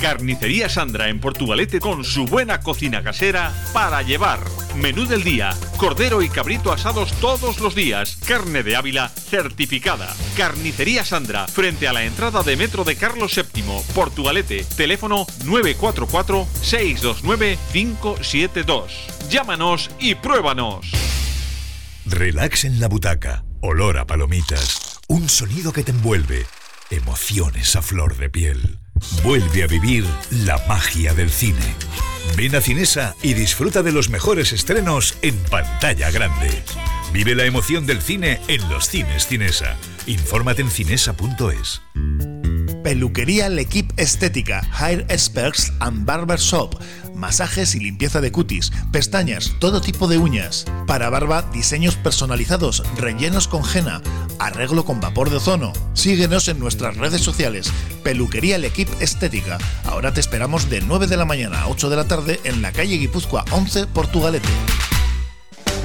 Carnicería Sandra en Portugalete con su buena cocina casera para llevar. Menú del día, cordero y cabrito asados todos los días, carne de Ávila certificada. Carnicería Sandra, frente a la entrada de metro de Carlos VII, Portugalete, teléfono 944-629-572. Llámanos y pruébanos. Relax en la butaca, olor a palomitas, un sonido que te envuelve, emociones a flor de piel. Vuelve a vivir la magia del cine. Ven a Cinesa y disfruta de los mejores estrenos en pantalla grande. Vive la emoción del cine en los cines Cinesa. Infórmate en cinesa.es. Peluquería L'Equipe Estética, Hair Experts and Barber Shop. Masajes y limpieza de cutis, pestañas, todo tipo de uñas. Para barba, diseños personalizados, rellenos con henna, arreglo con vapor de ozono. Síguenos en nuestras redes sociales. Peluquería L'Equipe Estética. Ahora te esperamos de 9 de la mañana a 8 de la tarde en la calle Guipúzcoa 11, Portugalete.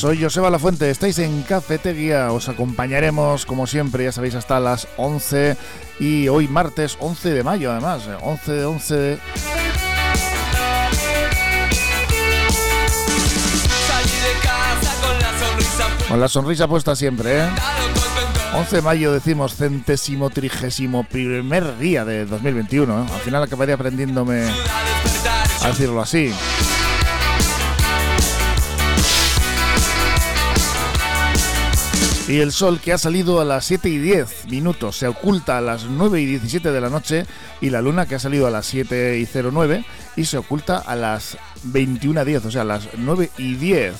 Soy Joseba Lafuente, estáis en Cafetería, os acompañaremos como siempre, ya sabéis, hasta las 11 y hoy martes 11 de mayo además, 11 de 11 de... Con la sonrisa puesta siempre, ¿eh? 11 de mayo decimos centésimo trigésimo primer día de 2021, ¿eh? Al final acabaré aprendiéndome a decirlo así. Y el sol que ha salido a las 7 y 10 minutos se oculta a las 9 y 17 de la noche y la luna que ha salido a las 7 y 09 y se oculta a las 21 10, o sea, a las 9 y 10.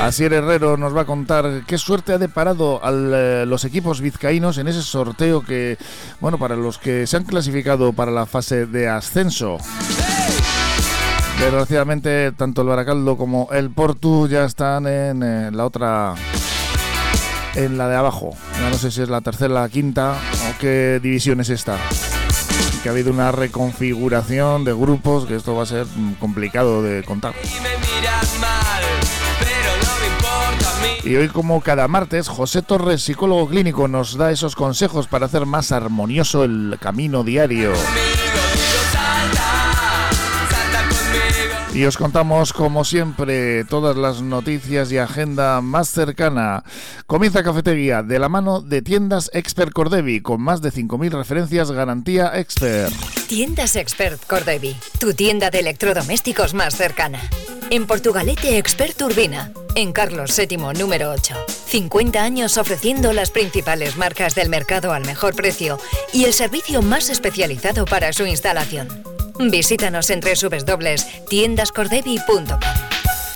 Asier Herrero nos va a contar qué suerte ha deparado a eh, los equipos vizcaínos en ese sorteo que, bueno, para los que se han clasificado para la fase de ascenso. Desgraciadamente, tanto el Baracaldo como el Portu ya están en eh, la otra. en la de abajo. Ya no sé si es la tercera, la quinta o qué división es esta. Que ha habido una reconfiguración de grupos que esto va a ser mm, complicado de contar. Y hoy, como cada martes, José Torres, psicólogo clínico, nos da esos consejos para hacer más armonioso el camino diario. Y os contamos, como siempre, todas las noticias y agenda más cercana. Comienza Cafetería de la mano de Tiendas Expert Cordevi, con más de 5.000 referencias garantía Expert. Tiendas Expert Cordevi, tu tienda de electrodomésticos más cercana. En Portugalete Expert Urbina, en Carlos VII número 8. 50 años ofreciendo las principales marcas del mercado al mejor precio y el servicio más especializado para su instalación. Visítanos en www.tiendascordevi.com.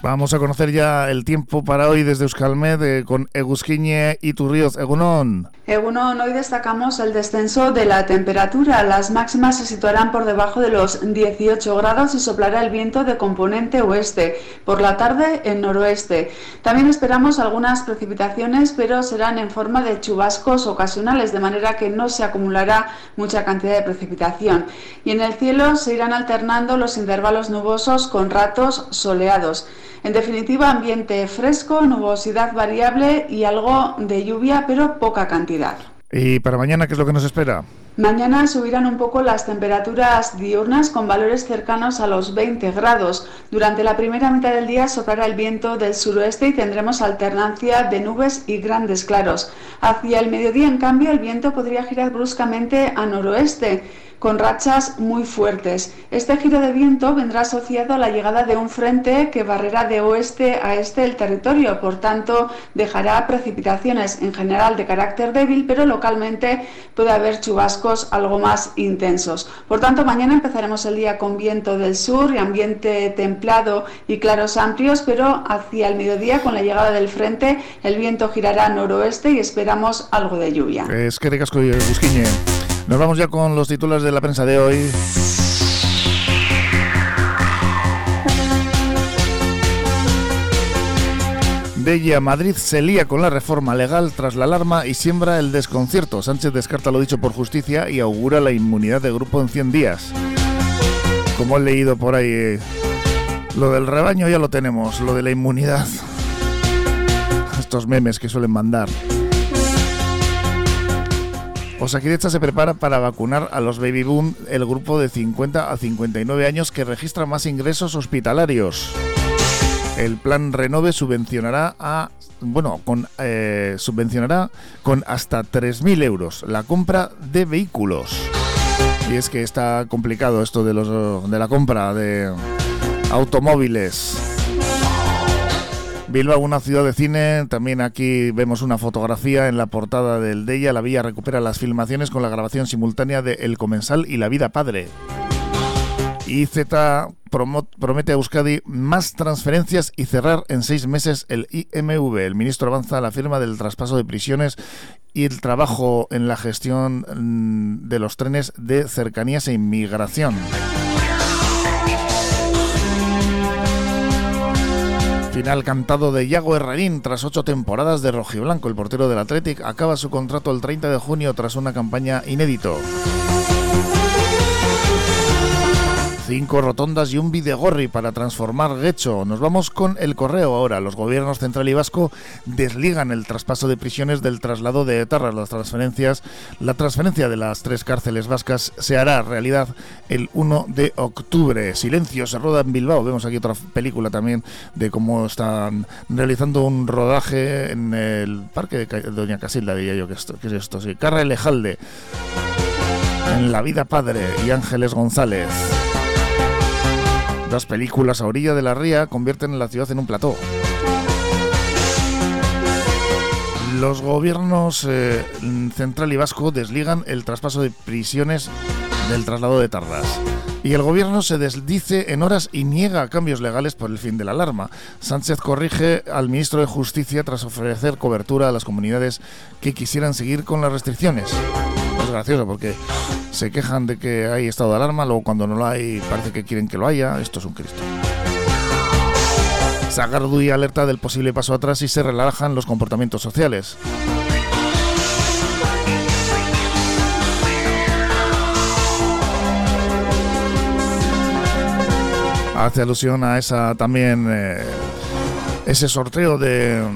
Vamos a conocer ya el tiempo para hoy desde Euskalmed eh, con Egusquiñe y Turríoz. Egunon. Egunon, hoy destacamos el descenso de la temperatura. Las máximas se situarán por debajo de los 18 grados y soplará el viento de componente oeste. Por la tarde, en noroeste. También esperamos algunas precipitaciones, pero serán en forma de chubascos ocasionales, de manera que no se acumulará mucha cantidad de precipitación. Y en el cielo se irán alternando los intervalos nubosos con ratos soleados. En definitiva, ambiente fresco, nubosidad variable y algo de lluvia, pero poca cantidad. ¿Y para mañana qué es lo que nos espera? Mañana subirán un poco las temperaturas diurnas con valores cercanos a los 20 grados. Durante la primera mitad del día soplará el viento del suroeste y tendremos alternancia de nubes y grandes claros. Hacia el mediodía, en cambio, el viento podría girar bruscamente a noroeste con rachas muy fuertes. Este giro de viento vendrá asociado a la llegada de un frente que barrerá de oeste a este el territorio, por tanto dejará precipitaciones en general de carácter débil, pero localmente puede haber chubascos algo más intensos. Por tanto, mañana empezaremos el día con viento del sur y ambiente templado y claros amplios, pero hacia el mediodía con la llegada del frente el viento girará noroeste y esperamos algo de lluvia. Es que ricasco Busquiñe. Nos vamos ya con los titulares de la prensa de hoy. Bella Madrid se lía con la reforma legal tras la alarma y siembra el desconcierto. Sánchez descarta lo dicho por justicia y augura la inmunidad de grupo en 100 días. Como he leído por ahí, eh, lo del rebaño ya lo tenemos, lo de la inmunidad. Estos memes que suelen mandar. Osakidecha se prepara para vacunar a los baby boom, el grupo de 50 a 59 años que registra más ingresos hospitalarios. El plan Renove subvencionará a bueno, con eh, subvencionará con hasta 3.000 euros la compra de vehículos. Y es que está complicado esto de los de la compra de automóviles. Bilbao, una ciudad de cine. También aquí vemos una fotografía en la portada del Deya. La Villa recupera las filmaciones con la grabación simultánea de El Comensal y La Vida Padre. Y Z promete a Euskadi más transferencias y cerrar en seis meses el IMV. El ministro avanza a la firma del traspaso de prisiones y el trabajo en la gestión mm, de los trenes de cercanías e inmigración. Final cantado de Iago Herrerín tras ocho temporadas de rojiblanco. El portero del Athletic acaba su contrato el 30 de junio tras una campaña inédito. Cinco rotondas y un Videgorri para transformar Guecho. Nos vamos con el correo ahora. Los gobiernos central y vasco desligan el traspaso de prisiones del traslado de etarras. Las transferencias, la transferencia de las tres cárceles vascas se hará realidad el 1 de octubre. Silencio se roda en Bilbao. Vemos aquí otra película también de cómo están realizando un rodaje en el parque de Doña Casilda, diría yo que, esto, que es esto. Sí, Carra Elejalde. En La vida padre y Ángeles González. Las películas a orilla de la ría convierten la ciudad en un plató. Los gobiernos eh, central y vasco desligan el traspaso de prisiones del traslado de Tardas. Y el gobierno se desdice en horas y niega cambios legales por el fin de la alarma. Sánchez corrige al ministro de Justicia tras ofrecer cobertura a las comunidades que quisieran seguir con las restricciones. Gracioso porque se quejan de que hay estado de alarma, luego cuando no lo hay parece que quieren que lo haya. Esto es un Cristo. Sagardui alerta del posible paso atrás y se relajan los comportamientos sociales. Hace alusión a esa también eh, ese sorteo de,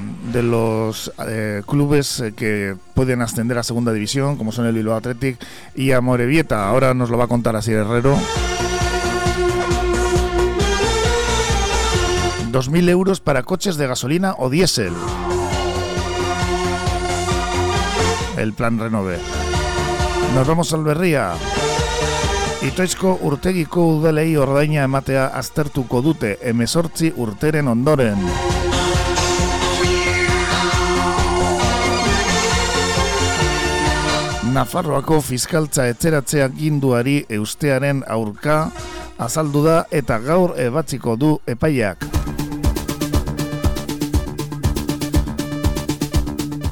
los eh, clubes eh, que pueden ascender a segunda división, como son el Bilbao Athletic y Amorebieta. Ahora nos lo va a contar así Herrero. 2.000 euros para coches de gasolina o diésel. El plan Renove. Nos vamos a Alberría. Itoizko urtegiko udalei ordaina ematea aztertuko dute urteren ondoren. Nafarroako fiskaltza etxeratzea ginduari eustearen aurka azaldu da eta gaur ebatziko du epaiak.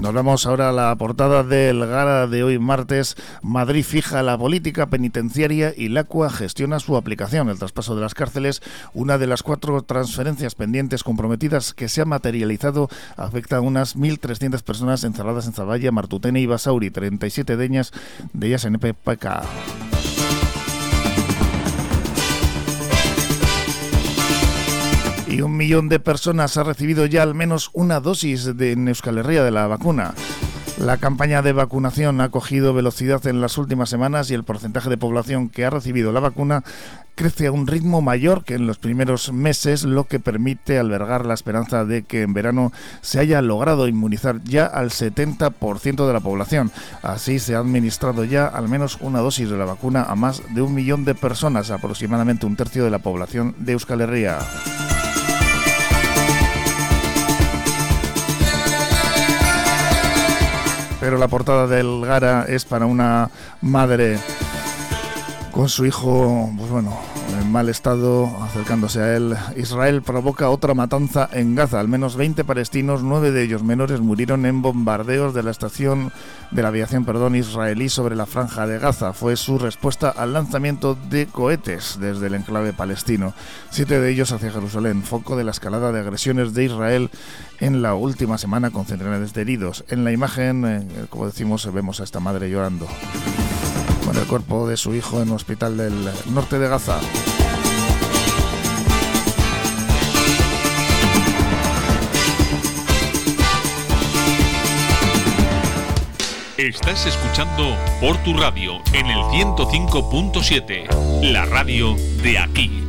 Nos vamos ahora a la portada del Gara de hoy martes. Madrid fija la política penitenciaria y la CUA gestiona su aplicación. El traspaso de las cárceles, una de las cuatro transferencias pendientes comprometidas que se ha materializado, afecta a unas 1.300 personas encerradas en Zavalla, Martutene y Basauri, 37 de ellas, de ellas en EPPK. Y un millón de personas ha recibido ya al menos una dosis de en Euskal Herria de la vacuna. La campaña de vacunación ha cogido velocidad en las últimas semanas y el porcentaje de población que ha recibido la vacuna crece a un ritmo mayor que en los primeros meses, lo que permite albergar la esperanza de que en verano se haya logrado inmunizar ya al 70% de la población. Así se ha administrado ya al menos una dosis de la vacuna a más de un millón de personas, aproximadamente un tercio de la población de Euskal Herria. Pero la portada del Gara es para una madre con su hijo, pues bueno, en mal estado, acercándose a él. Israel provoca otra matanza en Gaza. Al menos 20 palestinos, nueve de ellos menores, murieron en bombardeos de la estación de la aviación perdón, israelí sobre la franja de Gaza. Fue su respuesta al lanzamiento de cohetes desde el enclave palestino. Siete de ellos hacia Jerusalén, foco de la escalada de agresiones de Israel en la última semana con centenares de heridos. En la imagen, eh, como decimos, vemos a esta madre llorando el cuerpo de su hijo en un hospital del norte de Gaza. Estás escuchando por tu radio en el 105.7, la radio de aquí.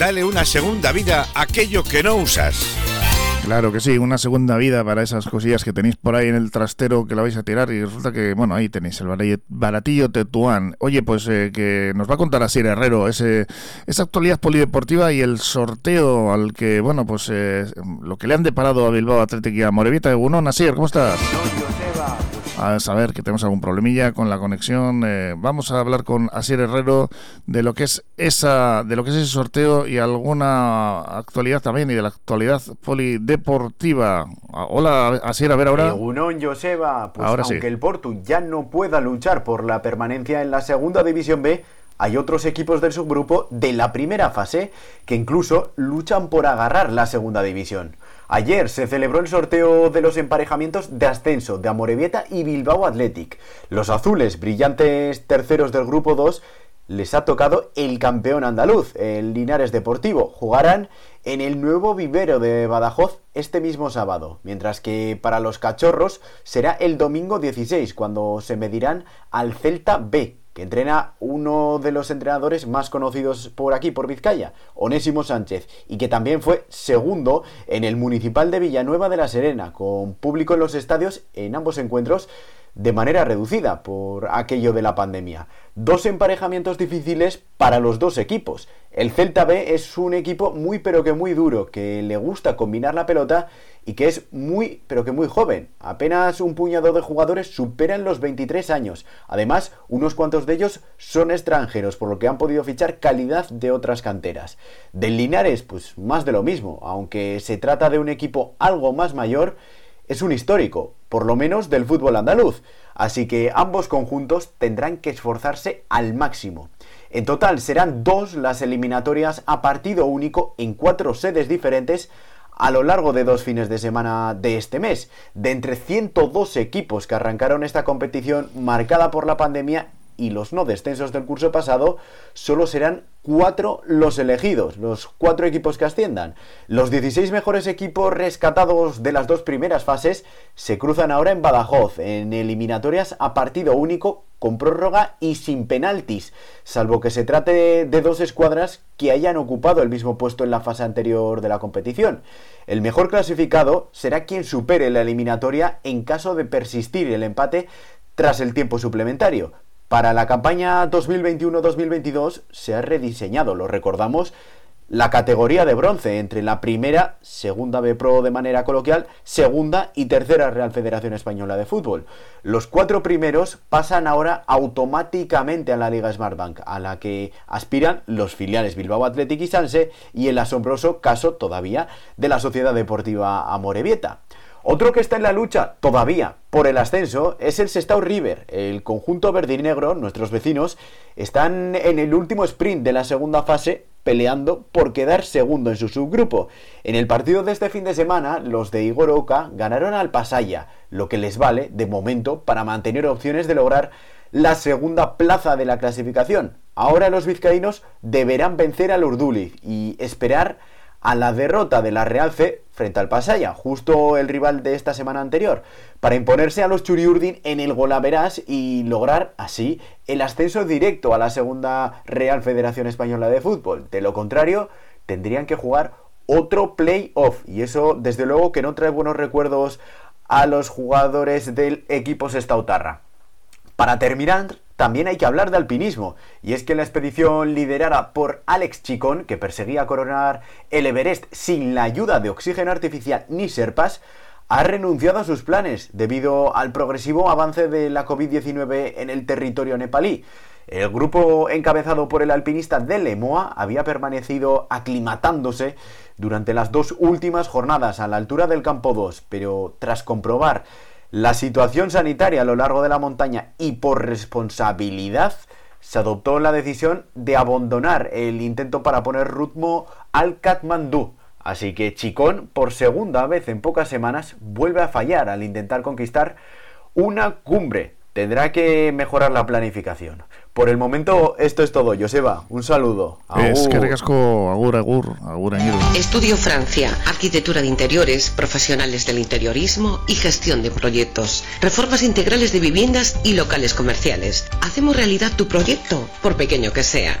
Dale una segunda vida a aquello que no usas. Claro que sí, una segunda vida para esas cosillas que tenéis por ahí en el trastero que la vais a tirar y resulta que, bueno, ahí tenéis el baratillo Tetuán. Oye, pues eh, que nos va a contar así Herrero ese, esa actualidad polideportiva y el sorteo al que, bueno, pues eh, lo que le han deparado a Bilbao Atlético y a Morevita. Unón, Asier, ¿cómo estás? A saber que tenemos algún problemilla con la conexión. Eh, vamos a hablar con Asier Herrero de lo que es esa, de lo que es ese sorteo y alguna actualidad también y de la actualidad polideportiva. Ah, hola Asier, a ver ahora. Unón Joseba, pues ahora aunque el Portu ya no pueda luchar por la permanencia en la segunda división B, hay otros equipos del subgrupo de la primera fase que incluso luchan por agarrar la segunda división. Ayer se celebró el sorteo de los emparejamientos de ascenso de Amorebieta y Bilbao Athletic. Los azules, brillantes terceros del grupo 2, les ha tocado el campeón andaluz, el Linares Deportivo. Jugarán en el nuevo vivero de Badajoz este mismo sábado, mientras que para los cachorros será el domingo 16, cuando se medirán al Celta B, entrena uno de los entrenadores más conocidos por aquí, por Vizcaya, Onésimo Sánchez, y que también fue segundo en el Municipal de Villanueva de la Serena, con público en los estadios en ambos encuentros de manera reducida por aquello de la pandemia. Dos emparejamientos difíciles para los dos equipos. El Celta B es un equipo muy pero que muy duro, que le gusta combinar la pelota y que es muy pero que muy joven. Apenas un puñado de jugadores superan los 23 años. Además, unos cuantos de ellos son extranjeros, por lo que han podido fichar calidad de otras canteras. Del Linares, pues más de lo mismo, aunque se trata de un equipo algo más mayor, es un histórico, por lo menos del fútbol andaluz. Así que ambos conjuntos tendrán que esforzarse al máximo. En total serán dos las eliminatorias a partido único en cuatro sedes diferentes a lo largo de dos fines de semana de este mes. De entre 102 equipos que arrancaron esta competición marcada por la pandemia y los no descensos del curso pasado, solo serán cuatro los elegidos, los cuatro equipos que asciendan. Los 16 mejores equipos rescatados de las dos primeras fases se cruzan ahora en Badajoz, en eliminatorias a partido único, con prórroga y sin penaltis, salvo que se trate de dos escuadras que hayan ocupado el mismo puesto en la fase anterior de la competición. El mejor clasificado será quien supere la eliminatoria en caso de persistir el empate tras el tiempo suplementario, para la campaña 2021-2022 se ha rediseñado, lo recordamos, la categoría de bronce entre la primera, segunda B Pro de manera coloquial, segunda y tercera Real Federación Española de Fútbol. Los cuatro primeros pasan ahora automáticamente a la Liga Smartbank, a la que aspiran los filiales Bilbao Athletic y Sanse y el asombroso caso todavía de la Sociedad Deportiva Amorebieta. Otro que está en la lucha todavía por el ascenso es el Sestao River. El conjunto verde y negro, nuestros vecinos, están en el último sprint de la segunda fase peleando por quedar segundo en su subgrupo. En el partido de este fin de semana, los de Igor Oka ganaron al Pasaya, lo que les vale, de momento, para mantener opciones de lograr la segunda plaza de la clasificación. Ahora los vizcaínos deberán vencer al Urduliz y esperar a la derrota de la Real C frente al Pasaya, justo el rival de esta semana anterior, para imponerse a los Churiurdin en el Golaveras y lograr así el ascenso directo a la segunda Real Federación Española de Fútbol. De lo contrario, tendrían que jugar otro playoff y eso desde luego que no trae buenos recuerdos a los jugadores del equipo Sestautarra. Para terminar, también hay que hablar de alpinismo, y es que la expedición liderada por Alex Chicón, que perseguía coronar el Everest sin la ayuda de oxígeno artificial ni serpas, ha renunciado a sus planes debido al progresivo avance de la COVID-19 en el territorio nepalí. El grupo encabezado por el alpinista de Lemoa había permanecido aclimatándose durante las dos últimas jornadas a la altura del campo 2, pero tras comprobar la situación sanitaria a lo largo de la montaña y por responsabilidad se adoptó la decisión de abandonar el intento para poner ritmo al Katmandú. Así que Chicón, por segunda vez en pocas semanas, vuelve a fallar al intentar conquistar una cumbre. Tendrá que mejorar la planificación. Por el momento, esto es todo. Joseba, un saludo. Es que recasco, agur, agur, agur, Estudio Francia, arquitectura de interiores, profesionales del interiorismo y gestión de proyectos, reformas integrales de viviendas y locales comerciales. Hacemos realidad tu proyecto, por pequeño que sea.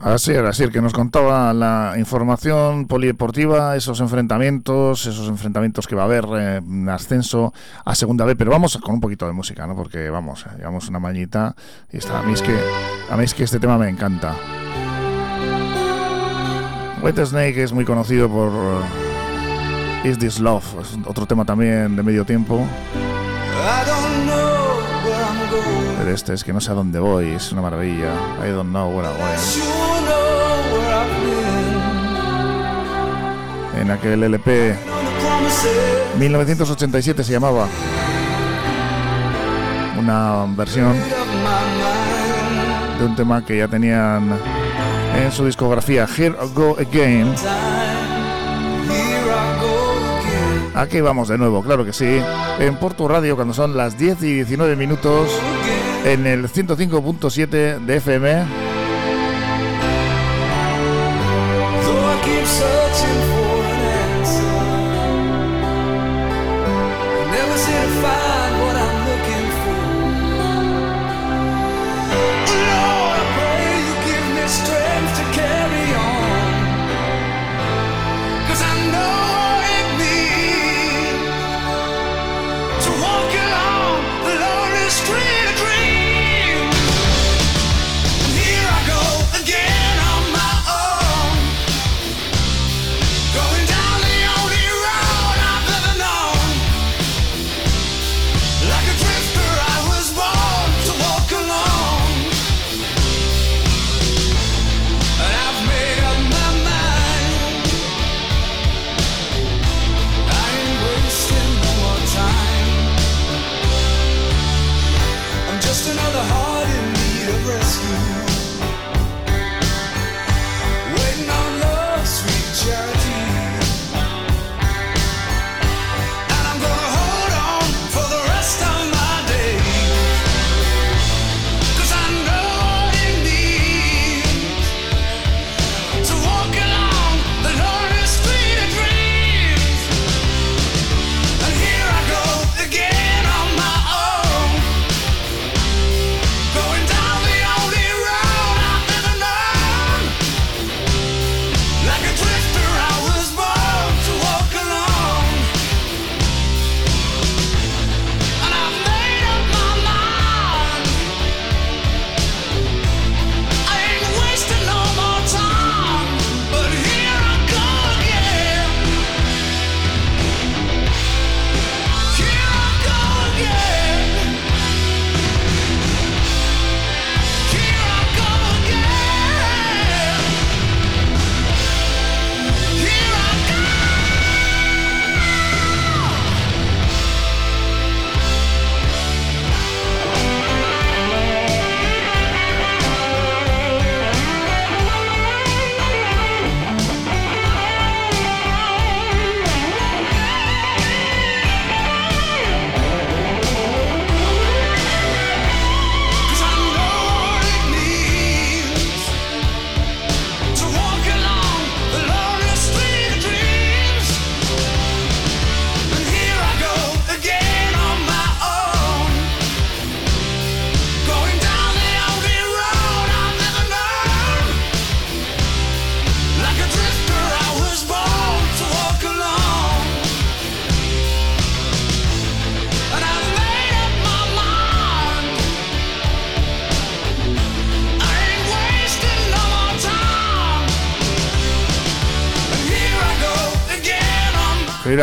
Así era, así que nos contaba la información polideportiva, esos enfrentamientos, esos enfrentamientos que va a haber en ascenso a segunda vez, pero vamos con un poquito de música, ¿no? Porque vamos, llevamos una mañita y está, a mí es que a mí es que este tema me encanta. White Snake es muy conocido por Is This Love, es otro tema también de medio tiempo. Pero este es que no sé a dónde voy, es una maravilla. I don't know where I'm going. En aquel LP 1987 se llamaba. Una versión de un tema que ya tenían en su discografía Here I Go Again. Aquí vamos de nuevo, claro que sí. En Porto Radio, cuando son las 10 y 19 minutos, en el 105.7 de FM.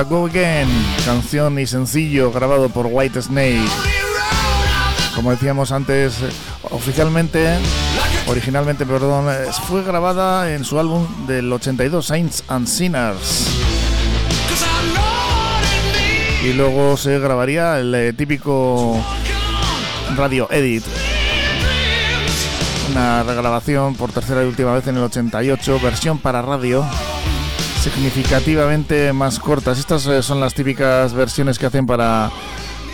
Go Again, canción y sencillo grabado por White Snake. Como decíamos antes, oficialmente, originalmente, perdón, fue grabada en su álbum del 82, Saints and Sinners. Y luego se grabaría el eh, típico radio edit. Una regrabación por tercera y última vez en el 88, versión para radio significativamente más cortas. Estas eh, son las típicas versiones que hacen para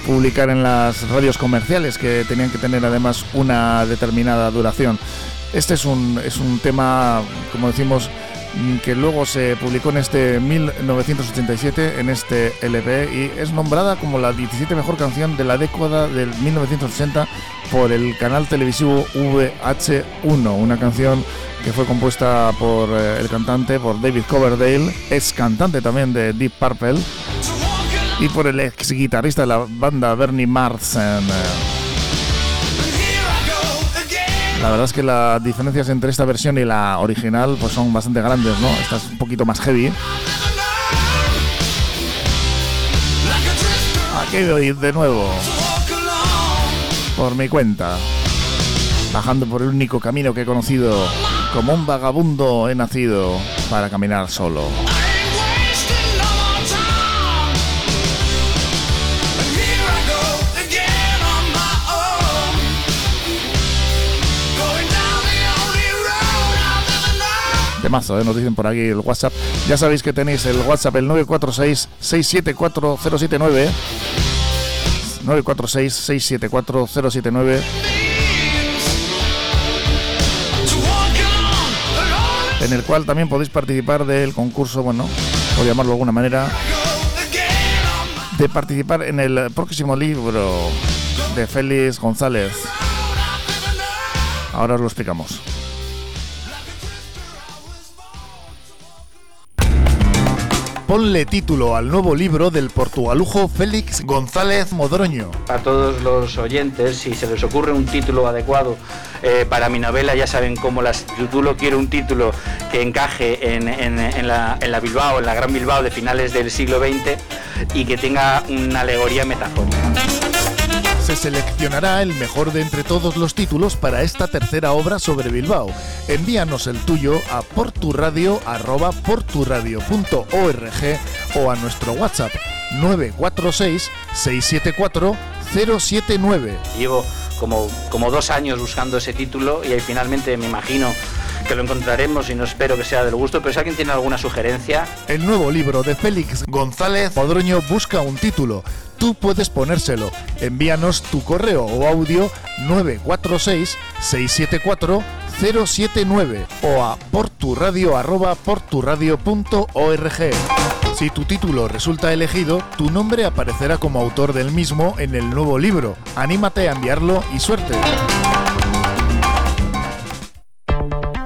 publicar en las radios comerciales que tenían que tener además una determinada duración. Este es un, es un tema, como decimos, que luego se publicó en este 1987, en este LP, y es nombrada como la 17 mejor canción de la década del 1980 por el canal televisivo VH1, una canción que fue compuesta por eh, el cantante, por David Coverdale, ex cantante también de Deep Purple y por el ex guitarrista de la banda Bernie Marsden. La verdad es que las diferencias entre esta versión y la original pues son bastante grandes, ¿no? Esta es un poquito más heavy. Aquí voy de nuevo. Por mi cuenta. Bajando por el único camino que he conocido. Como un vagabundo he nacido para caminar solo. Mazo, ¿eh? nos dicen por aquí el WhatsApp. Ya sabéis que tenéis el WhatsApp, el 946-674-079. 946-674-079. En el cual también podéis participar del concurso, bueno, por llamarlo de alguna manera, de participar en el próximo libro de Félix González. Ahora os lo explicamos. Ponle título al nuevo libro del portugalujo Félix González Modroño. A todos los oyentes, si se les ocurre un título adecuado eh, para mi novela, ya saben cómo las titulo. Quiero un título que encaje en, la, en la Bilbao, en la Gran Bilbao de finales del siglo XX y que tenga una alegoría metafórica se seleccionará el mejor de entre todos los títulos para esta tercera obra sobre Bilbao. Envíanos el tuyo a porturadio.org o a nuestro WhatsApp 946 674 079. Llevo como, como dos años buscando ese título y ahí finalmente me imagino que lo encontraremos y no espero que sea del gusto, pero si alguien tiene alguna sugerencia. El nuevo libro de Félix González Podroño busca un título tú puedes ponérselo. Envíanos tu correo o audio 946-674-079 o a porturadio.org. Si tu título resulta elegido, tu nombre aparecerá como autor del mismo en el nuevo libro. Anímate a enviarlo y suerte.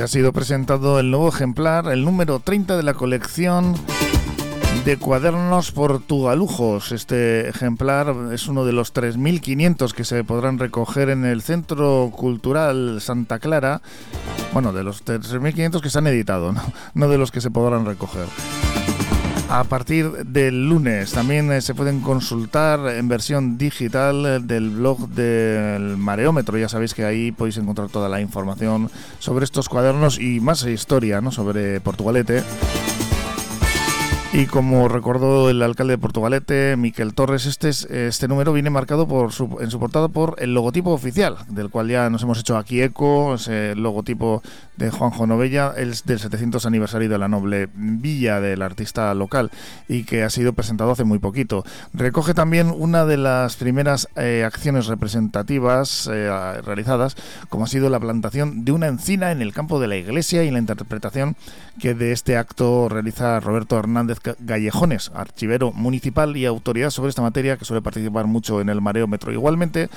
Ha sido presentado el nuevo ejemplar, el número 30 de la colección de cuadernos portugalujos. Este ejemplar es uno de los 3.500 que se podrán recoger en el Centro Cultural Santa Clara. Bueno, de los 3.500 que se han editado, no de los que se podrán recoger a partir del lunes. También eh, se pueden consultar en versión digital eh, del blog del Mareómetro. Ya sabéis que ahí podéis encontrar toda la información sobre estos cuadernos y más historia ¿no? sobre Portugalete. Y como recordó el alcalde de Portugalete, Miquel Torres, este, este número viene marcado por en su portada por el logotipo oficial, del cual ya nos hemos hecho aquí eco, ese logotipo de Juanjo Novella, el del 700 aniversario de la noble villa del artista local y que ha sido presentado hace muy poquito. Recoge también una de las primeras eh, acciones representativas eh, realizadas, como ha sido la plantación de una encina en el campo de la iglesia y la interpretación que de este acto realiza Roberto Hernández Gallejones, archivero municipal y autoridad sobre esta materia que suele participar mucho en el mareómetro. Igualmente,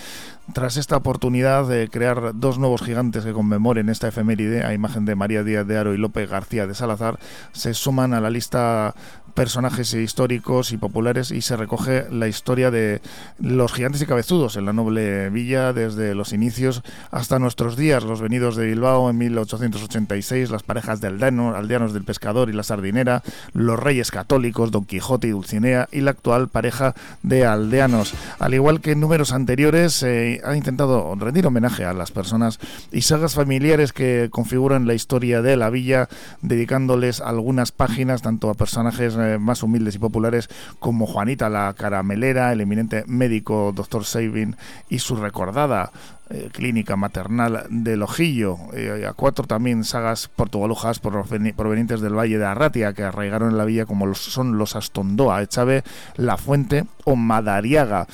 tras esta oportunidad de crear dos nuevos gigantes que conmemoren esta efeméride, a imagen de María Díaz de Aro y López García de Salazar, se suman a la lista personajes históricos y populares y se recoge la historia de los gigantes y cabezudos en la noble villa desde los inicios hasta nuestros días, los venidos de Bilbao en 1886, las parejas de aldeanos, aldeanos del pescador y la sardinera, los reyes católicos, Don Quijote y Dulcinea y la actual pareja de aldeanos. Al igual que en números anteriores, se ha intentado rendir homenaje a las personas y sagas familiares que configuran la historia de la villa, dedicándoles algunas páginas tanto a personajes eh, más humildes y populares como Juanita la Caramelera, el eminente médico Dr. Sabin y su recordada eh, clínica maternal del Ojillo, eh, a cuatro también sagas portugalujas provenientes del Valle de Arratia que arraigaron en la villa como son los Astondoa, Echave, La Fuente o Madariaga.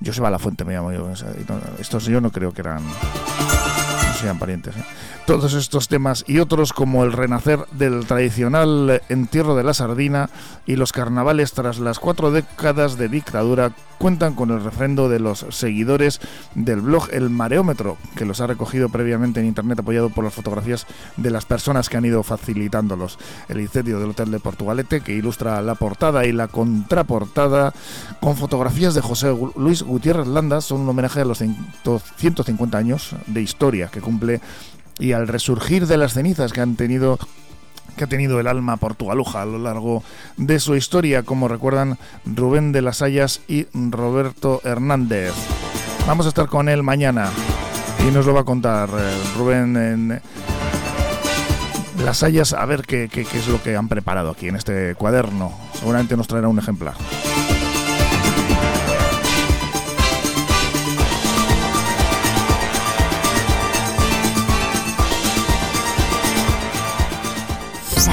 Yo se va a La Fuente, me llamo yo. Estos yo no creo que eran sean parientes. ¿eh? Todos estos temas y otros como el renacer del tradicional entierro de la sardina y los carnavales tras las cuatro décadas de dictadura cuentan con el refrendo de los seguidores del blog El Mareómetro, que los ha recogido previamente en internet apoyado por las fotografías de las personas que han ido facilitándolos. El incendio del Hotel de Portugalete, que ilustra la portada y la contraportada con fotografías de José Luis Gutiérrez Landa, son un homenaje a los 150 años de historia que cumple y al resurgir de las cenizas que han tenido que ha tenido el alma portugaluja a lo largo de su historia, como recuerdan Rubén de las Hayas y Roberto Hernández. Vamos a estar con él mañana y nos lo va a contar eh, Rubén en las Hayas a ver qué, qué es lo que han preparado aquí en este cuaderno. Seguramente nos traerá un ejemplar.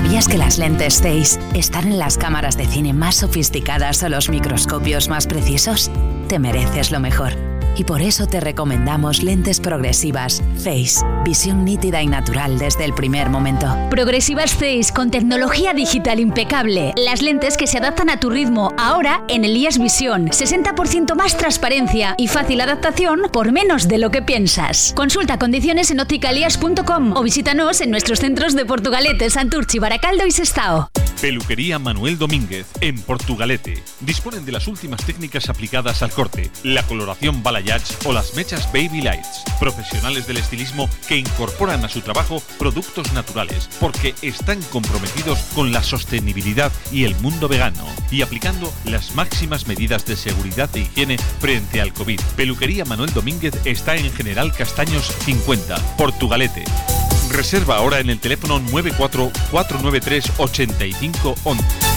¿Sabías que las lentes Zeiss están en las cámaras de cine más sofisticadas o los microscopios más precisos? Te mereces lo mejor y por eso te recomendamos lentes progresivas Face, visión nítida y natural desde el primer momento. Progresivas Face con tecnología digital impecable, las lentes que se adaptan a tu ritmo ahora en Elías Visión, 60% más transparencia y fácil adaptación por menos de lo que piensas. Consulta condiciones en opticalias.com o visítanos en nuestros centros de Portugalete, Santurchi, Baracaldo y Sestao. Peluquería Manuel Domínguez en Portugalete. Disponen de las últimas técnicas aplicadas al corte, la coloración o las mechas baby lights. Profesionales del estilismo que incorporan a su trabajo productos naturales porque están comprometidos con la sostenibilidad y el mundo vegano y aplicando las máximas medidas de seguridad e higiene frente al COVID. Peluquería Manuel Domínguez está en General Castaños 50, Portugalete. Reserva ahora en el teléfono 944938511.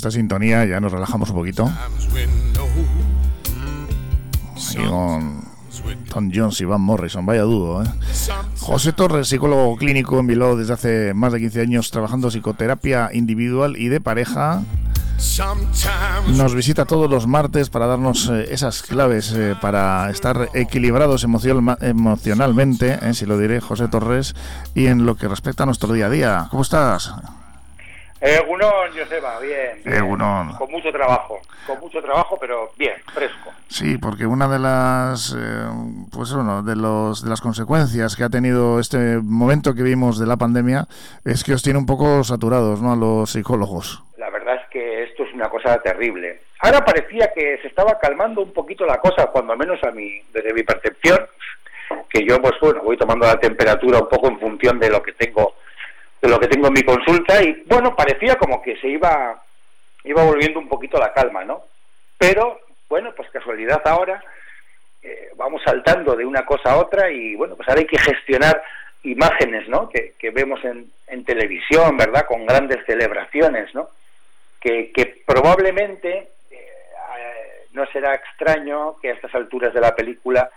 Esta sintonía ya nos relajamos un poquito. Y con Tom Jones y Van Morrison, vaya dúo. ¿eh? José Torres, psicólogo clínico en Bilbao desde hace más de 15 años trabajando psicoterapia individual y de pareja. Nos visita todos los martes para darnos eh, esas claves eh, para estar equilibrados emocionalmente, si lo diré, José Torres, y en lo que respecta a nuestro día a día. ¿Cómo estás? Egunon, Joseba, bien. bien Con mucho trabajo, con mucho trabajo, pero bien, fresco. Sí, porque una de las, eh, pues bueno, de los de las consecuencias que ha tenido este momento que vimos de la pandemia es que os tiene un poco saturados, ¿no? A los psicólogos. La verdad es que esto es una cosa terrible. Ahora parecía que se estaba calmando un poquito la cosa, cuando menos a mí, desde mi percepción, que yo pues bueno, voy tomando la temperatura un poco en función de lo que tengo de lo que tengo en mi consulta y bueno, parecía como que se iba iba volviendo un poquito la calma, ¿no? Pero bueno, pues casualidad ahora eh, vamos saltando de una cosa a otra y bueno, pues ahora hay que gestionar imágenes, ¿no? Que, vemos en, en, televisión, ¿verdad? Con grandes celebraciones, ¿no? Que, probablemente eh, no será extraño que a estas alturas de la película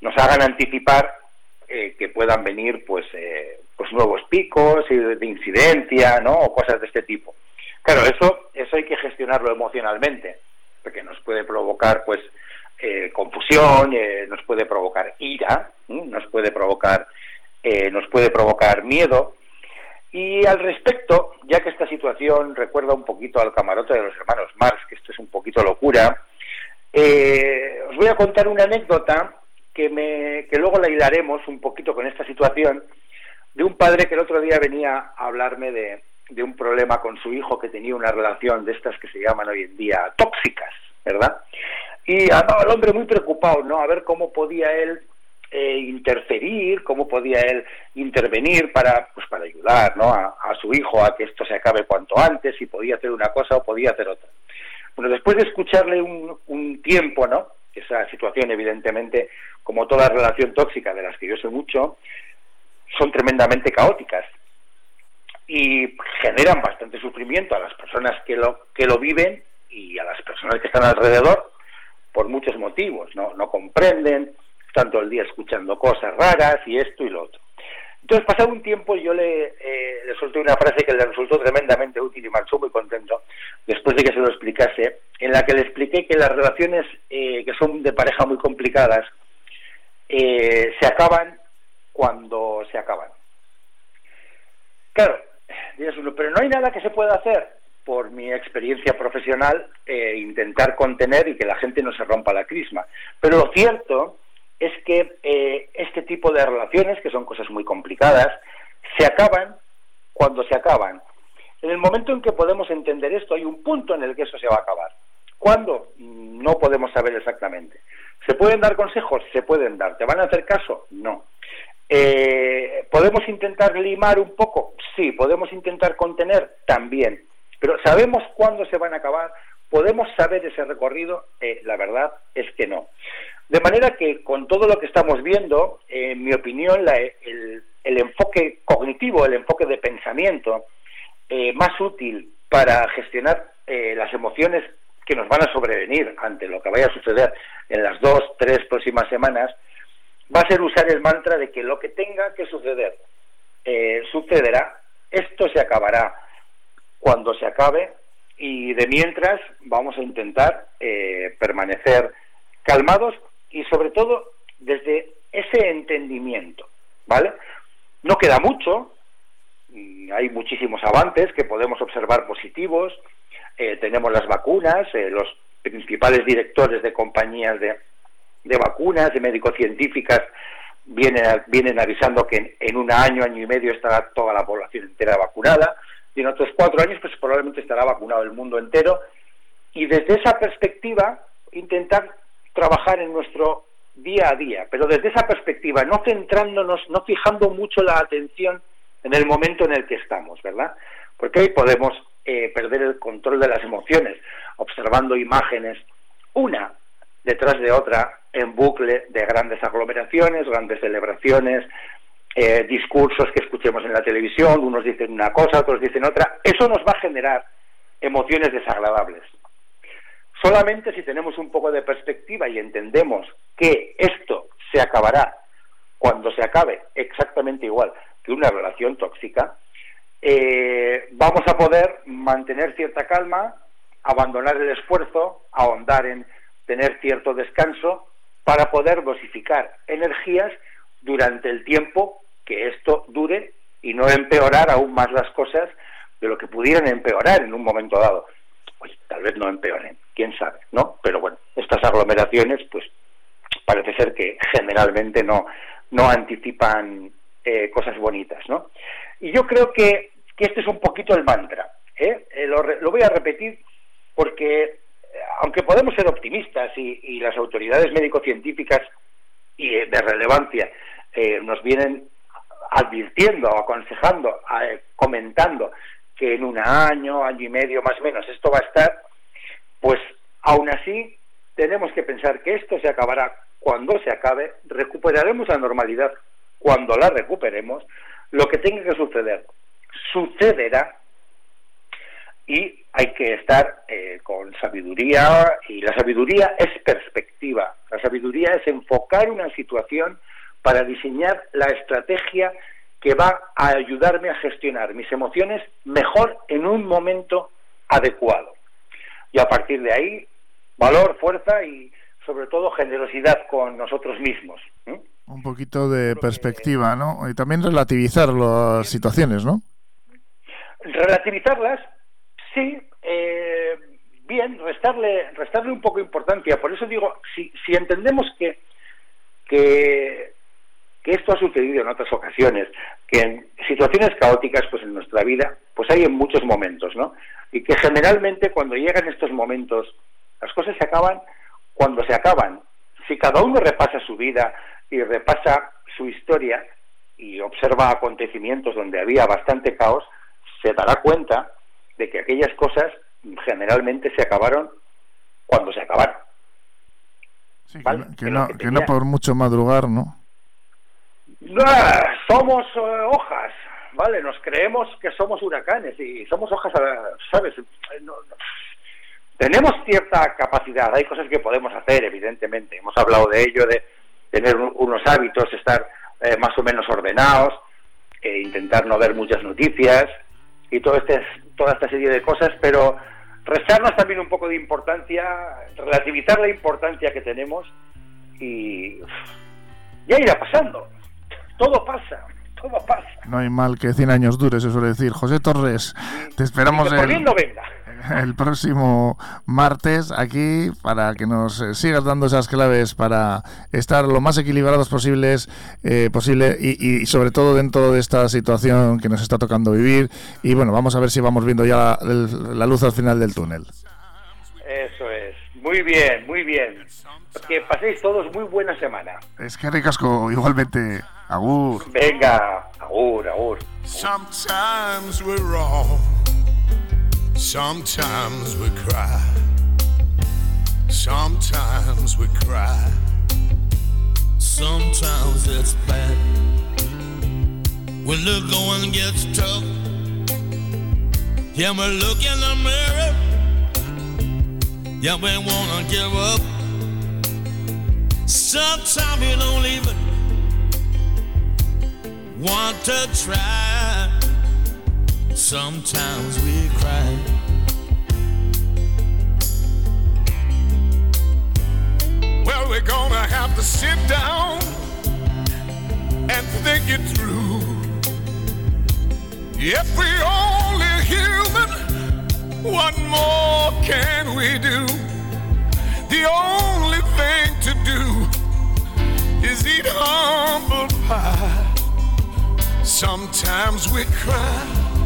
nos hagan anticipar eh, que puedan venir, pues, pues nuevos picos de incidencia, ¿no? O cosas de este tipo. Claro, eso, eso hay que gestionarlo emocionalmente, porque nos puede provocar, pues, eh, confusión, eh, nos puede provocar ira, nos puede provocar, eh, nos puede provocar miedo. Y al respecto, ya que esta situación recuerda un poquito al camarote de los hermanos Marx, que esto es un poquito locura, os voy a contar una anécdota que, me, que luego la hilaremos un poquito con esta situación de un padre que el otro día venía a hablarme de, de un problema con su hijo que tenía una relación de estas que se llaman hoy en día tóxicas, ¿verdad? Y andaba el hombre muy preocupado, ¿no? A ver cómo podía él eh, interferir, cómo podía él intervenir para, pues para ayudar, ¿no? A, su hijo a que esto se acabe cuanto antes, si podía hacer una cosa o podía hacer otra. Bueno, después de escucharle un, un tiempo, ¿no? Esa situación, evidentemente, como toda relación tóxica de las que yo sé mucho, son tremendamente caóticas y generan bastante sufrimiento a las personas que lo, que lo viven y a las personas que están alrededor por muchos motivos, ¿no? No comprenden, están todo el día escuchando cosas raras y esto y lo otro. Entonces, pasado un tiempo, yo le, eh, le solté una frase que le resultó tremendamente útil y marchó muy contento, después de que se lo explicase, en la que le expliqué que las relaciones eh, que son de pareja muy complicadas eh, se acaban cuando se acaban. Claro, pero no hay nada que se pueda hacer por mi experiencia profesional, eh, intentar contener y que la gente no se rompa la crisma. Pero lo cierto es que eh, este tipo de relaciones, que son cosas muy complicadas, se acaban cuando se acaban. En el momento en que podemos entender esto, hay un punto en el que eso se va a acabar. ¿Cuándo? No podemos saber exactamente. ¿Se pueden dar consejos? Se pueden dar. ¿Te van a hacer caso? No. Eh, ¿Podemos intentar limar un poco? Sí. ¿Podemos intentar contener? También. Pero ¿sabemos cuándo se van a acabar? ¿Podemos saber ese recorrido? Eh, la verdad es que no. De manera que con todo lo que estamos viendo, en mi opinión, el, enfoque cognitivo, el enfoque de pensamiento eh, más útil para gestionar eh, las emociones que nos van a sobrevenir ante lo que vaya a suceder en las dos, tres próximas semanas, va a ser usar el mantra de que lo que tenga que suceder, sucederá, esto se acabará, cuando se acabe y de mientras vamos a intentar eh, permanecer calmados y sobre todo desde ese entendimiento, ¿vale? No queda mucho, hay muchísimos avances que podemos observar positivos, eh, tenemos las vacunas, eh, los principales directores de compañías de, de vacunas, de médico-científicas, vienen, vienen avisando que en un año, año y medio estará toda la población entera vacunada, y en otros cuatro años pues probablemente estará vacunado el mundo entero y desde esa perspectiva intentar trabajar en nuestro día a día, pero desde esa perspectiva, no centrándonos, no fijando mucho la atención en el momento en el que estamos, ¿verdad? Porque ahí podemos eh, perder el control de las emociones, observando imágenes, una detrás de otra, en bucle de grandes aglomeraciones, grandes celebraciones, eh, discursos que escuchemos en la televisión, unos dicen una cosa, otros dicen otra, eso nos va a generar emociones desagradables. Solamente si tenemos un poco de perspectiva y entendemos que esto se acabará cuando se acabe exactamente igual que una relación tóxica, eh, vamos a poder mantener cierta calma, abandonar el esfuerzo, ahondar en tener cierto descanso para poder dosificar energías durante el tiempo que esto dure y no empeorar aún más las cosas de lo que pudieran empeorar en un momento dado. Pues tal vez no empeoren, quién sabe, ¿no? Pero bueno, estas aglomeraciones, pues parece ser que generalmente no, no anticipan eh, cosas bonitas, ¿no? Y yo creo que, este es un poquito el mantra. ¿eh? eh lo, lo, voy a repetir porque, aunque podemos ser optimistas y, y las autoridades médico-científicas y de relevancia eh, nos vienen advirtiendo, aconsejando, eh, comentando que en un año, año y medio más o menos esto va a estar, pues aún así tenemos que pensar que esto se acabará. Cuando se acabe, recuperaremos la normalidad. Cuando la recuperemos, lo que tenga que suceder sucederá y hay que estar eh, con sabiduría y la sabiduría es perspectiva, la sabiduría es enfocar una situación para diseñar la estrategia que va a ayudarme a gestionar mis emociones mejor en un momento adecuado. Y a partir de ahí, valor, fuerza y sobre todo generosidad con nosotros mismos. Un poquito de perspectiva, ¿no? Y también relativizar las situaciones, ¿no? Relativizarlas, sí, eh, bien, restarle, restarle un poco importancia. Por eso digo, si, si entendemos que, que que esto ha sucedido en otras ocasiones, que en situaciones caóticas, pues en nuestra vida, pues hay en muchos momentos, ¿no? Y que generalmente cuando llegan estos momentos, las cosas se acaban cuando se acaban. Si cada uno repasa su vida y repasa su historia y observa acontecimientos donde había bastante caos, se dará cuenta de que aquellas cosas generalmente se acabaron cuando se acabaron. que, no, que no por mucho madrugar, ¿no? somos eh, hojas, ¿vale? Nos creemos que somos huracanes y somos hojas, eh, ¿sabes? Tenemos cierta capacidad, hay cosas que podemos hacer, evidentemente. Hemos hablado de ello, de tener unos hábitos, estar eh, más o menos ordenados, e intentar no ver muchas noticias y todo este, toda esta serie de cosas, pero restarnos también un poco de importancia, relativizar la importancia que tenemos y ya irá pasando todo pasa, todo pasa. No hay mal que 100 años dure, se suele decir. José Torres, te esperamos el, el próximo martes aquí para que nos eh, sigas dando esas claves para estar lo más equilibrados posibles eh, posible y, sobre todo dentro de esta situación que nos está tocando vivir. Y bueno, vamos a ver si vamos viendo ya la luz al final del túnel. Eso es. Muy bien, muy bien. Que paséis todos muy buena semana. Es que ricasco, igualmente. Agur. Venga, agur, agur. Sometimes we're wrong. Sometimes we cry. Sometimes we cry. Sometimes it's bad. When the going gets tough. Yeah, we look in the mirror. Yeah, we wanna give up. Sometimes we don't even want to try. Sometimes we cry. Well, we're gonna have to sit down and think it through. If we only human, what more can we do? The only thing to do is eat humble pie. Sometimes we cry.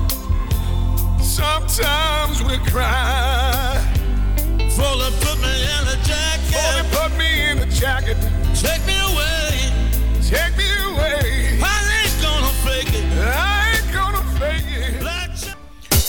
Sometimes we cry. They put me in a jacket. They put me in a jacket. Take me away. Take me away.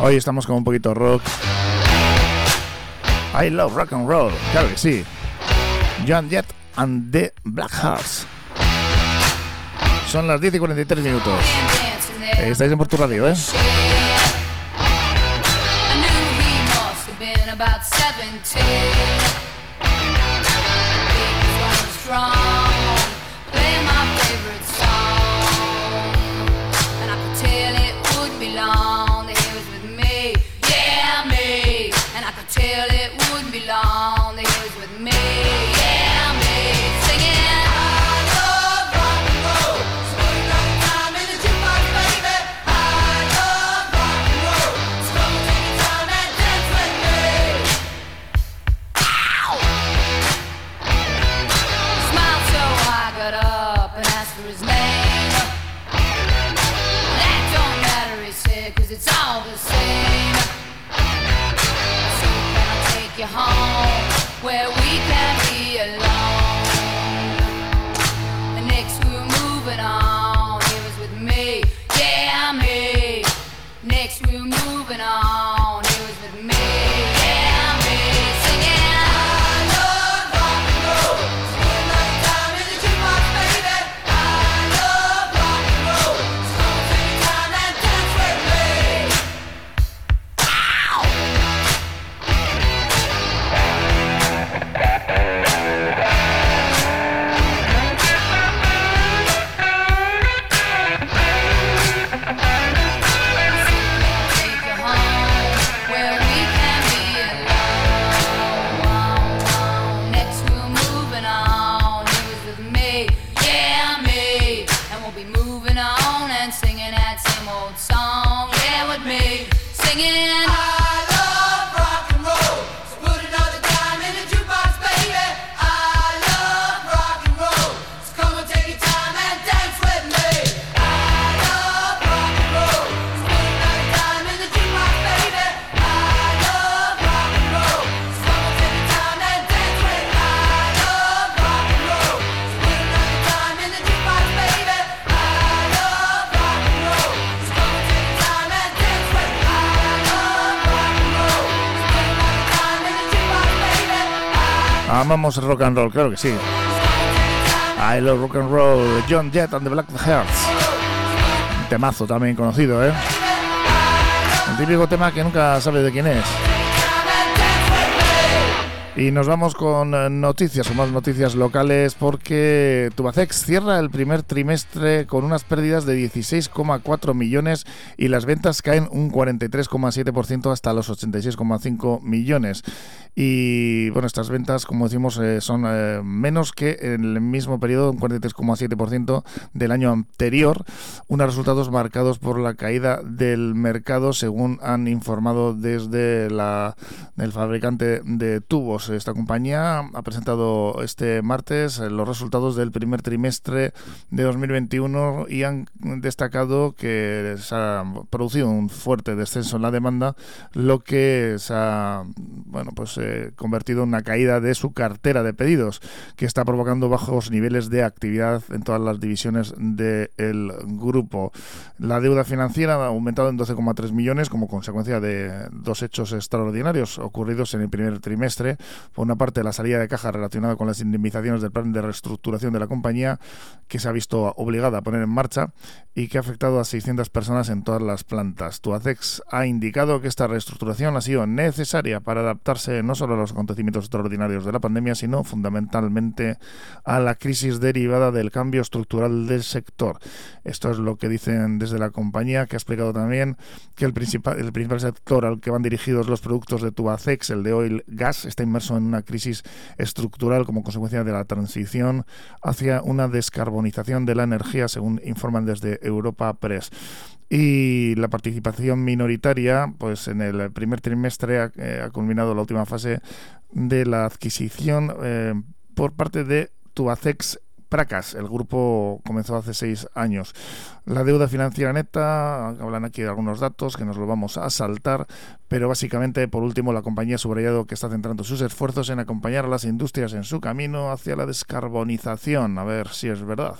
Hoy estamos con un poquito rock. I love rock and roll, claro que sí. John Jett and the Black Hearts. Son las 10 y 43 minutos. Estáis en Porto Radio, ¿eh? long. They was with rock and roll, claro que sí. I love rock and roll, John Jett and the Black Hearts. Un temazo también conocido, ¿eh? Un típico tema que nunca sabe de quién es. Y nos vamos con eh, noticias, o más noticias locales, porque Tubacex cierra el primer trimestre con unas pérdidas de 16,4 millones y las ventas caen un 43,7% hasta los 86,5 millones. Y bueno, estas ventas, como decimos, eh, son eh, menos que en el mismo periodo, un 43,7% del año anterior, unos resultados marcados por la caída del mercado, según han informado desde la, el fabricante de tubos. Esta compañía ha presentado este martes eh, los resultados del primer trimestre de 2021 y han destacado que se ha producido un fuerte descenso en la demanda, lo que se ha bueno, pues, eh, convertido en una caída de su cartera de pedidos, que está provocando bajos niveles de actividad en todas las divisiones del grupo. La deuda financiera ha aumentado en 12,3 millones como consecuencia de dos hechos extraordinarios ocurridos en el primer trimestre. Por una parte, la salida de caja relacionada con las indemnizaciones del plan de reestructuración de la compañía, que se ha visto obligada a poner en marcha y que ha afectado a 600 personas en todas las plantas. Tuacex ha indicado que esta reestructuración ha sido necesaria para adaptarse no solo a los acontecimientos extraordinarios de la pandemia, sino fundamentalmente a la crisis derivada del cambio estructural del sector. Esto es lo que dicen desde la compañía, que ha explicado también que el principal, el principal sector al que van dirigidos los productos de Tubacex, el de oil gas, está inmerso en una crisis estructural como consecuencia de la transición hacia una descarbonización de la energía, según informan desde Europa Press. Y la participación minoritaria, pues en el primer trimestre ha, eh, culminado la última fase de la adquisición eh, por parte de Tubacex Pracas. El grupo comenzó hace seis años. La deuda financiera neta, hablan aquí de algunos datos que nos lo vamos a saltar, pero básicamente, por último, la compañía ha subrayado que está centrando sus esfuerzos en acompañar a las industrias en su camino hacia la descarbonización, a ver si es verdad,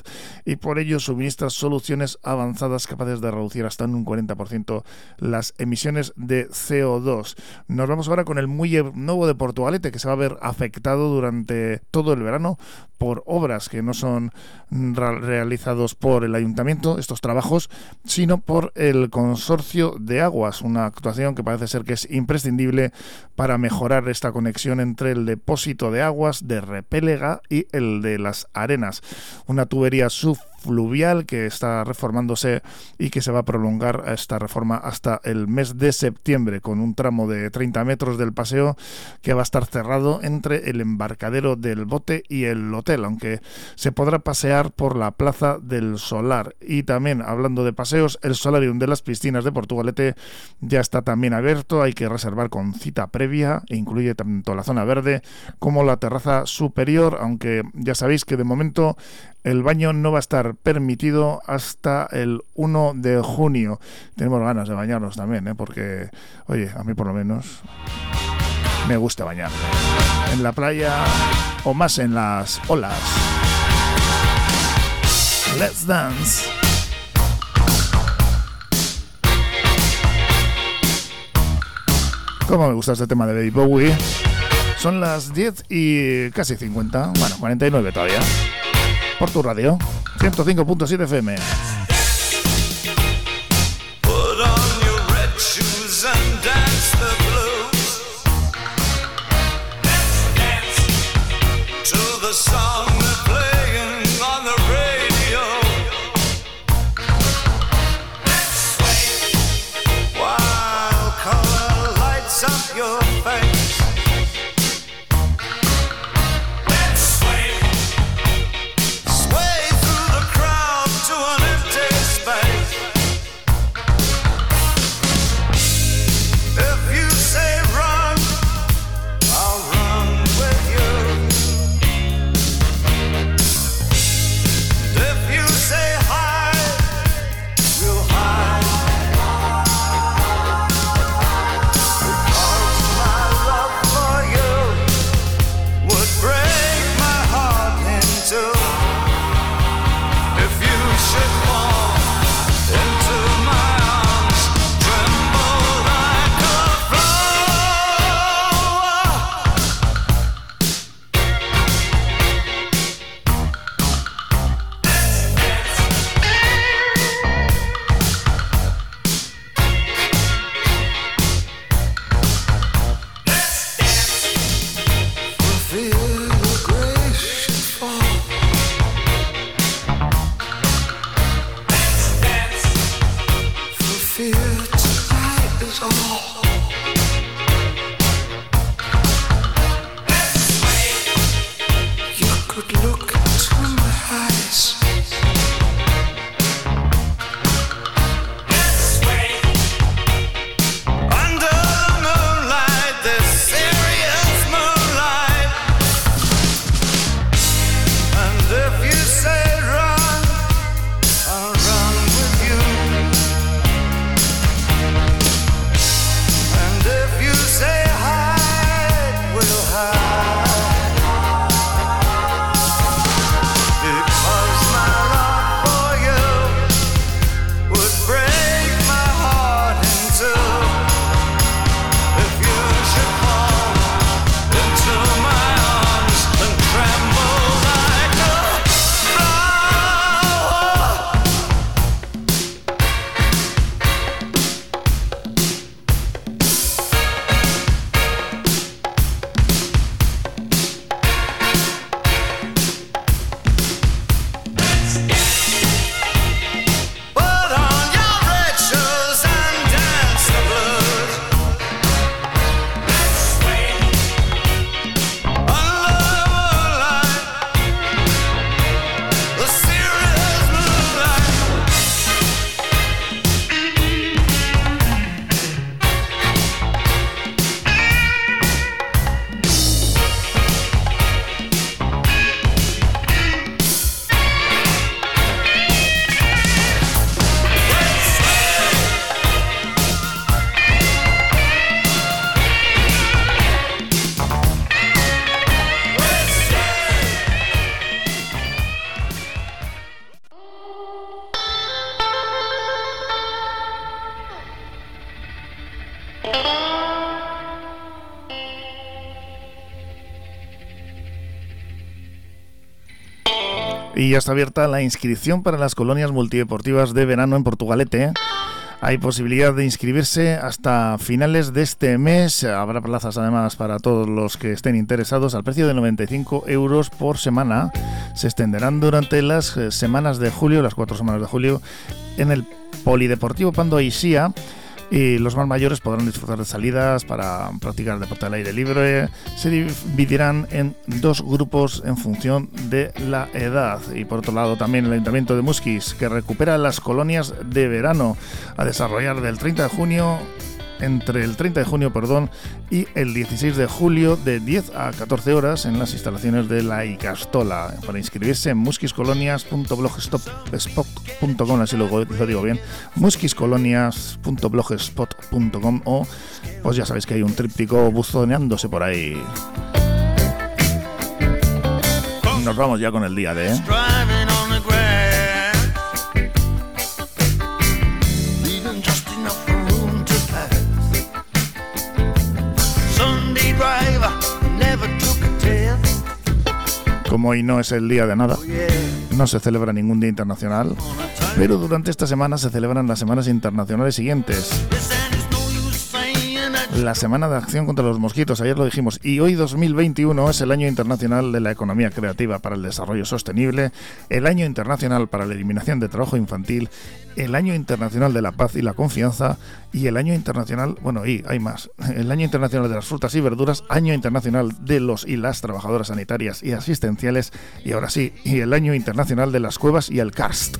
y por ello suministra soluciones avanzadas capaces de reducir hasta un 40% las emisiones de CO2. Nos vamos ahora con el muelle nuevo de Portugalete, que se va a ver afectado durante todo el verano por obras que no son realizados por el ayuntamiento, estos trabajos, sino por el consorcio de aguas, una actuación que parece ser que es imprescindible para mejorar esta conexión entre el depósito de aguas de Repélega y el de las arenas, una tubería subfluvial que está reformándose y que se va a prolongar esta reforma hasta el mes de septiembre con un tramo de 30 metros del paseo que va a estar cerrado entre el embarcadero del bote y el hotel, aunque se podrá pasear por la Plaza del Solar. Y también, hablando de paseos, el solarium de las piscinas de Portugalete ya está también abierto, hay que reservar con cita previa e incluye tanto la zona verde como la terraza superior, aunque ya sabéis que de momento el baño no va a estar permitido hasta el 1 de junio. Tenemos ganas de bañarnos también, ¿eh? porque, oye, a mí por lo menos me gusta bañarme. En la playa o más en las olas. Let's dance. Como me gusta este tema de Baby Bowie. Son las 10 y casi 50, bueno, 49 todavía. Por tu radio, 105.7 FM. Y ya está abierta la inscripción para las colonias multideportivas de verano en Portugalete. Hay posibilidad de inscribirse hasta finales de este mes. Habrá plazas además para todos los que estén interesados al precio de 95 euros por semana. Se extenderán durante las eh, semanas de julio, las cuatro semanas de julio, en el Polideportivo Pando y los más mayores podrán disfrutar de salidas para practicar deporte al aire libre. Se dividirán en dos grupos en función de la edad. Y por otro lado también el Ayuntamiento de Musquis, que recupera las colonias de verano a desarrollar del 30 de junio entre el 30 de junio perdón, y el 16 de julio de 10 a 14 horas en las instalaciones de la Icastola. Para inscribirse en musquiscolonias.blogspot.com, así lo, lo digo bien, musquiscolonias.blogspot.com o pues ya sabéis que hay un tríptico buzoneándose por ahí. Nos vamos ya con el día de... Como hoy no es el día de nada, no se celebra ningún día internacional, pero durante esta semana se celebran las semanas internacionales siguientes la Semana de Acción contra los Mosquitos, ayer lo dijimos, y hoy 2021 es el Año Internacional de la Economía Creativa para el Desarrollo Sostenible, el Año Internacional para la Eliminación de Trabajo Infantil, el Año Internacional de la Paz y la Confianza y el Año Internacional, bueno, y hay más, el Año Internacional de las Frutas y Verduras, Año Internacional de los y las Trabajadoras Sanitarias y Asistenciales y ahora sí, y el Año Internacional de las Cuevas y el Karst.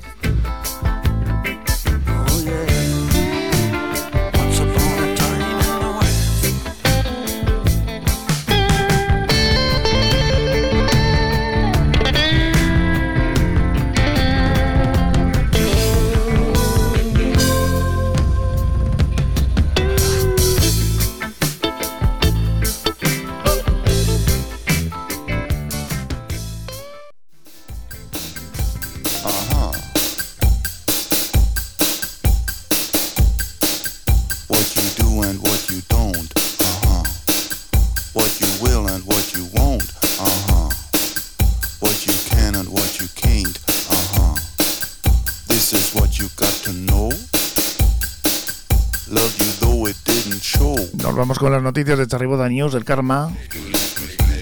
Las noticias de Charriboda News del Karma,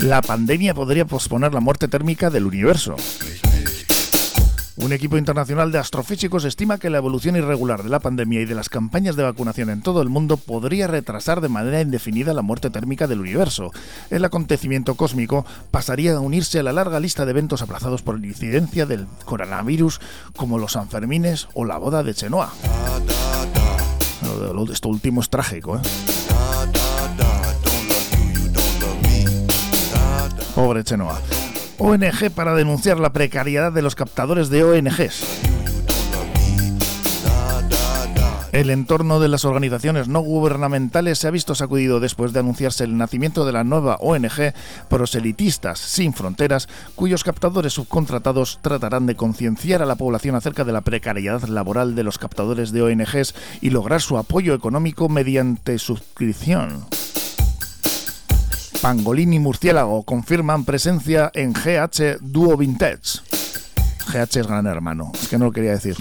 la pandemia podría posponer la muerte térmica del universo. Un equipo internacional de astrofísicos estima que la evolución irregular de la pandemia y de las campañas de vacunación en todo el mundo podría retrasar de manera indefinida la muerte térmica del universo. El acontecimiento cósmico pasaría a unirse a la larga lista de eventos aplazados por la incidencia del coronavirus como los Sanfermines o la boda de Chenoa. Esto último es trágico, ¿eh? Pobre Chenoa. ONG para denunciar la precariedad de los captadores de ONGs. El entorno de las organizaciones no gubernamentales se ha visto sacudido después de anunciarse el nacimiento de la nueva ONG Proselitistas Sin Fronteras, cuyos captadores subcontratados tratarán de concienciar a la población acerca de la precariedad laboral de los captadores de ONGs y lograr su apoyo económico mediante suscripción. Pangolín y Murciélago confirman presencia en GH Duo Vintage. GH es gran hermano, es que no lo quería decir.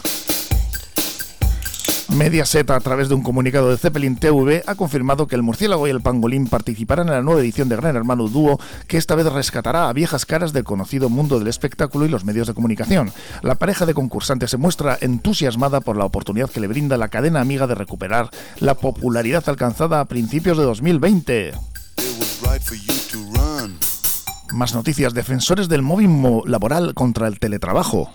Mediaset, a través de un comunicado de Zeppelin TV, ha confirmado que el murciélago y el pangolín participarán en la nueva edición de Gran Hermano Dúo, que esta vez rescatará a viejas caras del conocido mundo del espectáculo y los medios de comunicación. La pareja de concursantes se muestra entusiasmada por la oportunidad que le brinda la cadena amiga de recuperar la popularidad alcanzada a principios de 2020. Más noticias. Defensores del móvil laboral contra el teletrabajo.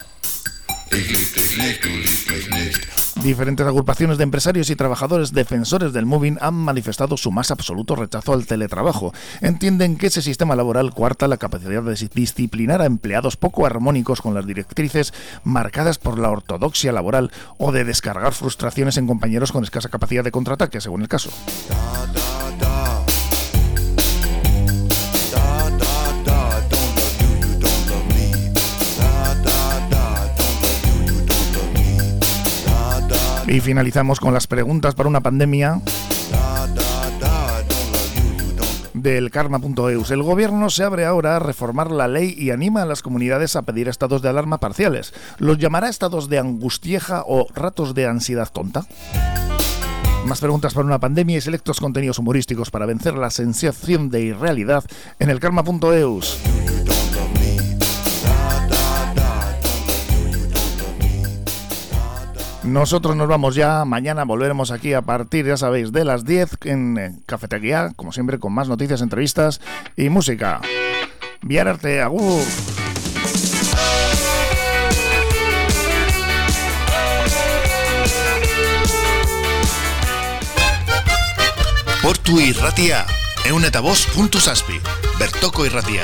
Diferentes agrupaciones de empresarios y trabajadores defensores del moving han manifestado su más absoluto rechazo al teletrabajo. Entienden que ese sistema laboral cuarta la capacidad de disciplinar a empleados poco armónicos con las directrices marcadas por la ortodoxia laboral o de descargar frustraciones en compañeros con escasa capacidad de contraataque, según el caso. Y finalizamos con las preguntas para una pandemia del karma.eus. El gobierno se abre ahora a reformar la ley y anima a las comunidades a pedir estados de alarma parciales. ¿Los llamará estados de angustieja o ratos de ansiedad tonta? Más preguntas para una pandemia y selectos contenidos humorísticos para vencer la sensación de irrealidad en el karma.eus. Nosotros nos vamos ya, mañana volveremos aquí a partir, ya sabéis, de las 10 en Cafetería, como siempre, con más noticias, entrevistas y música. Viararte, agur. Portu irratia, eunetaboz.saspi, Bertoco irratia.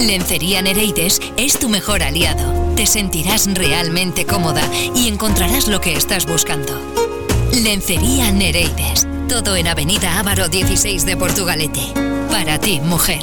Lencería Nereides es tu mejor aliado. Te sentirás realmente cómoda y encontrarás lo que estás buscando. Lencería Nereides. Todo en Avenida Ávaro 16 de Portugalete. Para ti, mujer.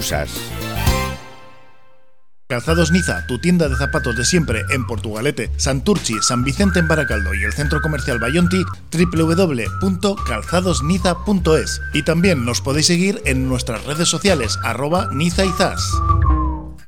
Calzados Niza, tu tienda de zapatos de siempre en Portugalete, Santurchi, San Vicente en Baracaldo y el centro comercial Bayonti, www.calzadosniza.es. Y también nos podéis seguir en nuestras redes sociales, arroba Niza.